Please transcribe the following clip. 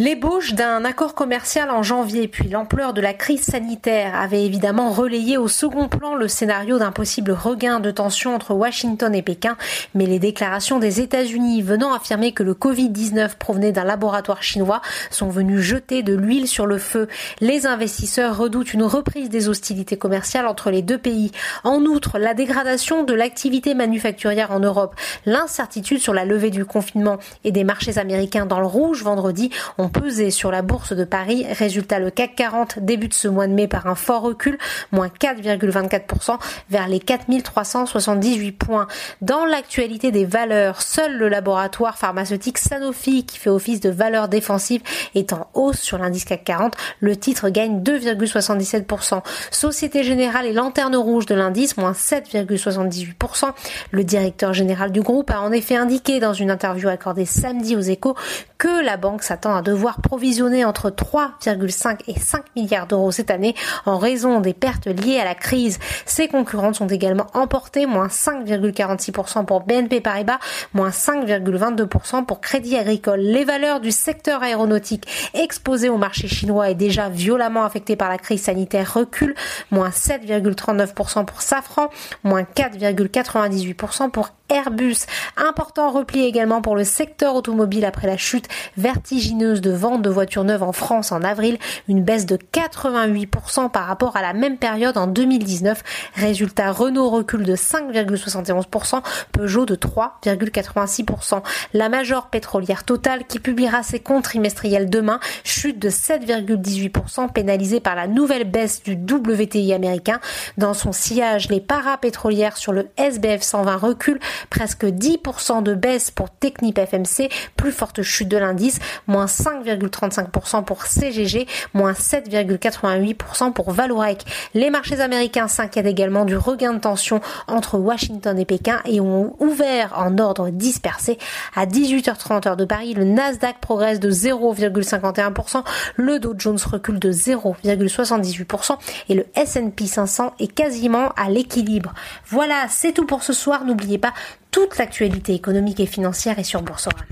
L'ébauche d'un accord commercial en janvier puis l'ampleur de la crise sanitaire avaient évidemment relayé au second plan le scénario d'un possible regain de tension entre Washington et Pékin, mais les déclarations des États-Unis venant affirmer que le Covid-19 provenait d'un laboratoire chinois sont venues jeter de l'huile sur le feu. Les investisseurs redoutent une reprise des hostilités commerciales entre les deux pays. En outre, la dégradation de l'activité manufacturière en Europe, l'incertitude sur la levée du confinement et des marchés américains dans le rouge vendredi ont pesé sur la bourse de Paris. Résultat, le CAC 40 débute ce mois de mai par un fort recul, moins 4,24% vers les 4378 points. Dans l'actualité des valeurs, seul le laboratoire pharmaceutique Sanofi, qui fait office de valeur défensive, est en hausse sur l'indice CAC 40. Le titre gagne 2,77%. Société Générale et lanterne rouge de l'indice, moins 7,78%. Le directeur général du groupe a en effet indiqué dans une interview accordée samedi aux échos que la banque s'attend à devoir provisionner entre 3,5 et 5 milliards d'euros cette année en raison des pertes liées à la crise. Ses concurrentes sont également emportées, moins 5,46% pour BNP Paribas, moins 5,22% pour Crédit Agricole. Les valeurs du secteur aéronautique exposées au marché chinois et déjà violemment affectées par la crise sanitaire reculent, moins 7,39% pour Safran, moins 4,98% pour Airbus. Important repli également pour le secteur automobile après la chute vertigineuse de vente de voitures neuves en France en avril, une baisse de 88% par rapport à la même période en 2019. Résultat, Renault recule de 5,71%, Peugeot de 3,86%. La major pétrolière totale qui publiera ses comptes trimestriels demain chute de 7,18% pénalisée par la nouvelle baisse du WTI américain. Dans son sillage, les parapétrolières sur le SBF 120 reculent presque 10% de baisse pour Technip FMC, plus forte chute de l'indice, moins 5,35% pour CGG, moins 7,88% pour Valorec. Les marchés américains s'inquiètent également du regain de tension entre Washington et Pékin et ont ouvert en ordre dispersé. À 18h30 heure de Paris, le Nasdaq progresse de 0,51%, le Dow Jones recule de 0,78% et le S&P 500 est quasiment à l'équilibre. Voilà, c'est tout pour ce soir. N'oubliez pas toute l'actualité économique et financière est sur Boursorama.